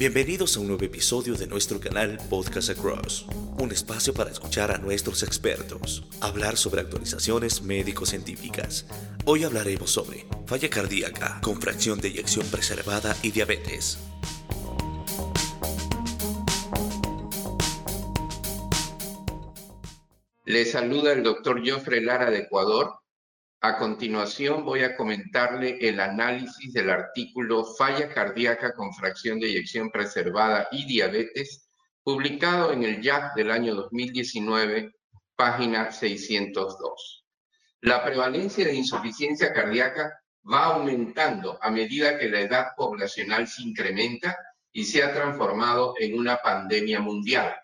Bienvenidos a un nuevo episodio de nuestro canal Podcast Across, un espacio para escuchar a nuestros expertos, hablar sobre actualizaciones médico-científicas. Hoy hablaremos sobre falla cardíaca con fracción de eyección preservada y diabetes. Le saluda el doctor Joffre Lara de Ecuador a continuación voy a comentarle el análisis del artículo Falla cardíaca con fracción de eyección preservada y diabetes, publicado en el JAC del año 2019, página 602. La prevalencia de insuficiencia cardíaca va aumentando a medida que la edad poblacional se incrementa y se ha transformado en una pandemia mundial.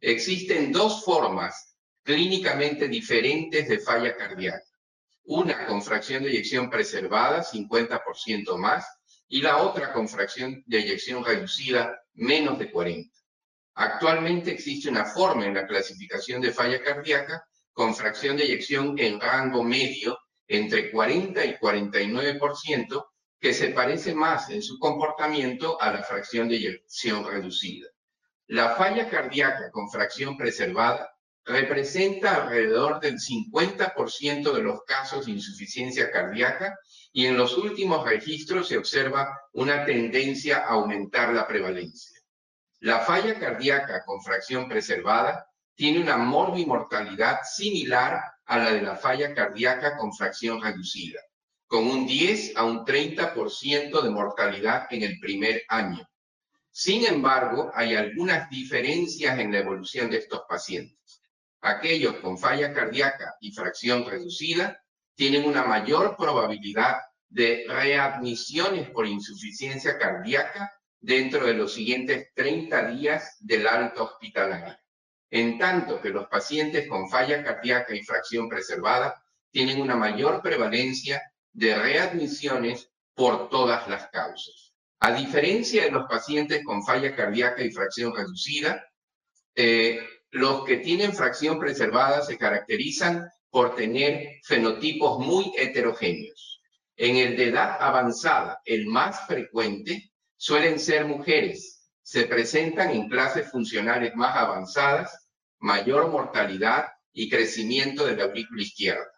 Existen dos formas clínicamente diferentes de falla cardíaca una con fracción de eyección preservada, 50% más, y la otra con fracción de eyección reducida, menos de 40. Actualmente existe una forma en la clasificación de falla cardíaca con fracción de eyección en rango medio entre 40 y 49%, que se parece más en su comportamiento a la fracción de eyección reducida. La falla cardíaca con fracción preservada representa alrededor del 50% de los casos de insuficiencia cardíaca y en los últimos registros se observa una tendencia a aumentar la prevalencia. La falla cardíaca con fracción preservada tiene una morbimortalidad similar a la de la falla cardíaca con fracción reducida, con un 10 a un 30% de mortalidad en el primer año. Sin embargo, hay algunas diferencias en la evolución de estos pacientes. Aquellos con falla cardíaca y fracción reducida tienen una mayor probabilidad de readmisiones por insuficiencia cardíaca dentro de los siguientes 30 días del alto hospitalario. En tanto que los pacientes con falla cardíaca y fracción preservada tienen una mayor prevalencia de readmisiones por todas las causas. A diferencia de los pacientes con falla cardíaca y fracción reducida, eh, los que tienen fracción preservada se caracterizan por tener fenotipos muy heterogéneos. En el de edad avanzada, el más frecuente, suelen ser mujeres. Se presentan en clases funcionales más avanzadas, mayor mortalidad y crecimiento de la aurícula izquierda.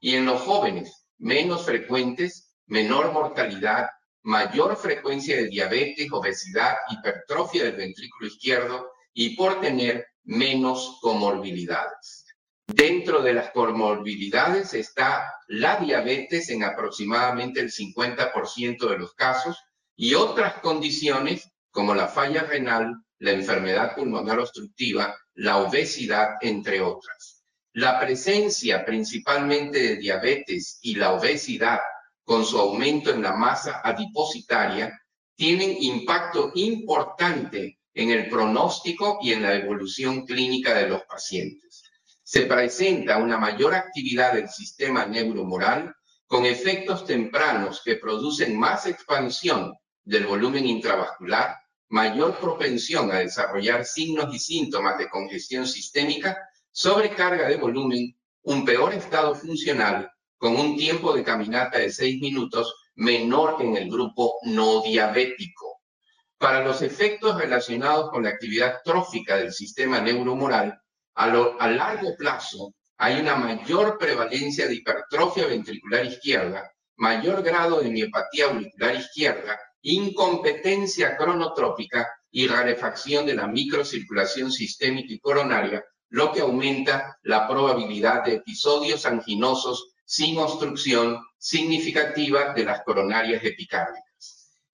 Y en los jóvenes, menos frecuentes, menor mortalidad, mayor frecuencia de diabetes, obesidad, hipertrofia del ventrículo izquierdo y por tener menos comorbilidades. Dentro de las comorbilidades está la diabetes en aproximadamente el 50% de los casos y otras condiciones como la falla renal, la enfermedad pulmonar obstructiva, la obesidad, entre otras. La presencia principalmente de diabetes y la obesidad con su aumento en la masa adipositaria tienen impacto importante en el pronóstico y en la evolución clínica de los pacientes. Se presenta una mayor actividad del sistema neuromoral con efectos tempranos que producen más expansión del volumen intravascular, mayor propensión a desarrollar signos y síntomas de congestión sistémica, sobrecarga de volumen, un peor estado funcional con un tiempo de caminata de 6 minutos menor que en el grupo no diabético. Para los efectos relacionados con la actividad trófica del sistema neuromoral, a, largo plazo hay una mayor prevalencia de hipertrofia ventricular izquierda, mayor grado de miopatía auricular izquierda, incompetencia cronotrópica y rarefacción de la microcirculación sistémica y coronaria, lo que aumenta la probabilidad de episodios anginosos sin obstrucción significativa de las coronarias epicárdicas.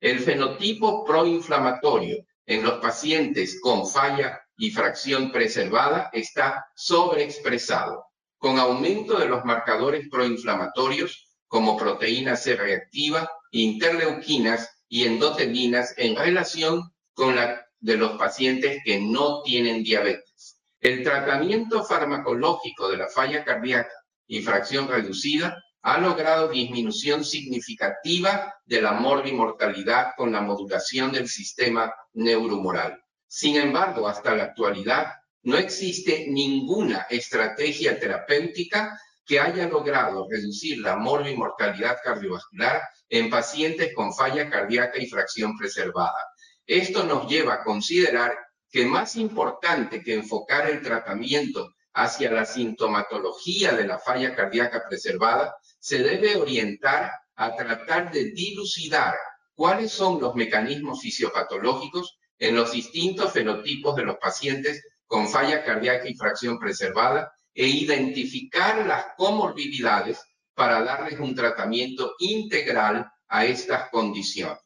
El fenotipo proinflamatorio en los pacientes con falla y fracción preservada está sobreexpresado, con aumento de los marcadores proinflamatorios como proteína C reactiva, interleuquinas y endotelinas en relación con la de los pacientes que no tienen diabetes. El tratamiento farmacológico de la falla cardíaca y fracción reducida ha logrado disminución significativa de la morbimortalidad con la modulación del sistema neuromoral. Sin embargo, hasta la actualidad no existe ninguna estrategia terapéutica que haya logrado reducir la morbimortalidad cardiovascular en pacientes con falla cardíaca y fracción preservada. Esto nos lleva a considerar que más importante que enfocar el tratamiento hacia la sintomatología de la falla cardíaca preservada, se debe orientar a tratar de dilucidar cuáles son los mecanismos fisiopatológicos en los distintos fenotipos de los pacientes con falla cardíaca y fracción preservada e identificar las comorbilidades para darles un tratamiento integral a estas condiciones.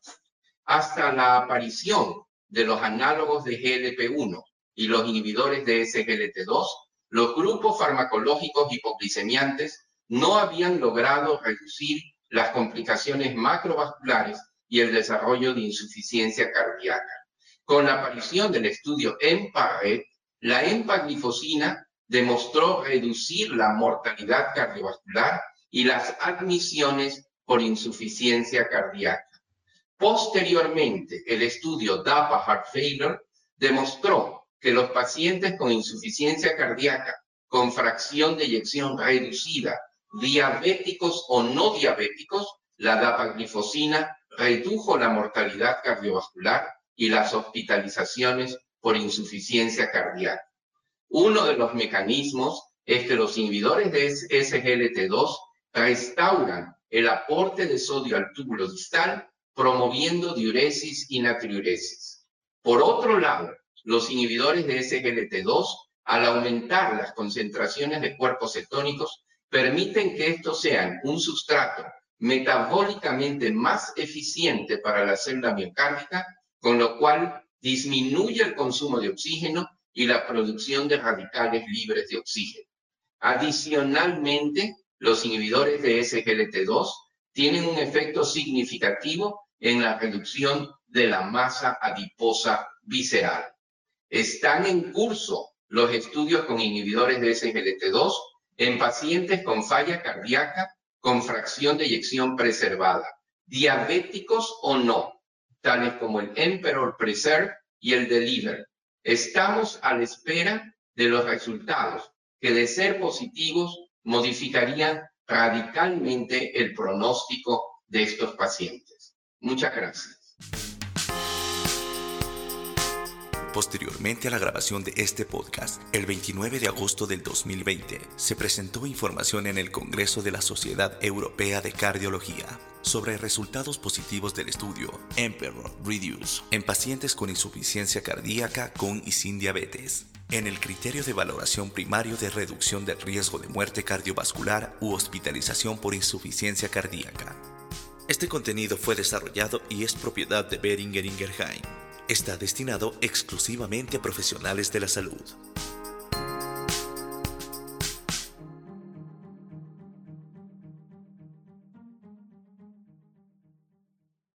Hasta la aparición de los análogos de GLP-1 y los inhibidores de SGLT2, los grupos farmacológicos hipoglicemiantes no habían logrado reducir las complicaciones macrovasculares y el desarrollo de insuficiencia cardíaca. Con la aparición del estudio EMPA-RED, la empaglifosina demostró reducir la mortalidad cardiovascular y las admisiones por insuficiencia cardíaca. Posteriormente, el estudio DAPA Heart Failure demostró que los pacientes con insuficiencia cardíaca con fracción de eyección reducida, diabéticos o no diabéticos, la dapaglifosina redujo la mortalidad cardiovascular y las hospitalizaciones por insuficiencia cardíaca. Uno de los mecanismos es que los inhibidores de SGLT2 restauran el aporte de sodio al túbulo distal, promoviendo diuresis y natriuresis. Por otro lado, los inhibidores de SGLT2, al aumentar las concentraciones de cuerpos cetónicos, permiten que estos sean un sustrato metabólicamente más eficiente para la célula miocárdica, con lo cual disminuye el consumo de oxígeno y la producción de radicales libres de oxígeno. Adicionalmente, los inhibidores de SGLT2 tienen un efecto significativo en la reducción de la masa adiposa visceral. Están en curso los estudios con inhibidores de SGLT2 en pacientes con falla cardíaca con fracción de eyección preservada, diabéticos o no, tales como el Emperor Preserve y el Deliver. Estamos a la espera de los resultados que de ser positivos modificarían radicalmente el pronóstico de estos pacientes. Muchas gracias. Posteriormente a la grabación de este podcast, el 29 de agosto del 2020, se presentó información en el Congreso de la Sociedad Europea de Cardiología sobre resultados positivos del estudio Emperor Reduce en pacientes con insuficiencia cardíaca con y sin diabetes en el criterio de valoración primario de reducción del riesgo de muerte cardiovascular u hospitalización por insuficiencia cardíaca. Este contenido fue desarrollado y es propiedad de Beringer Ingelheim. Está destinado exclusivamente a profesionales de la salud.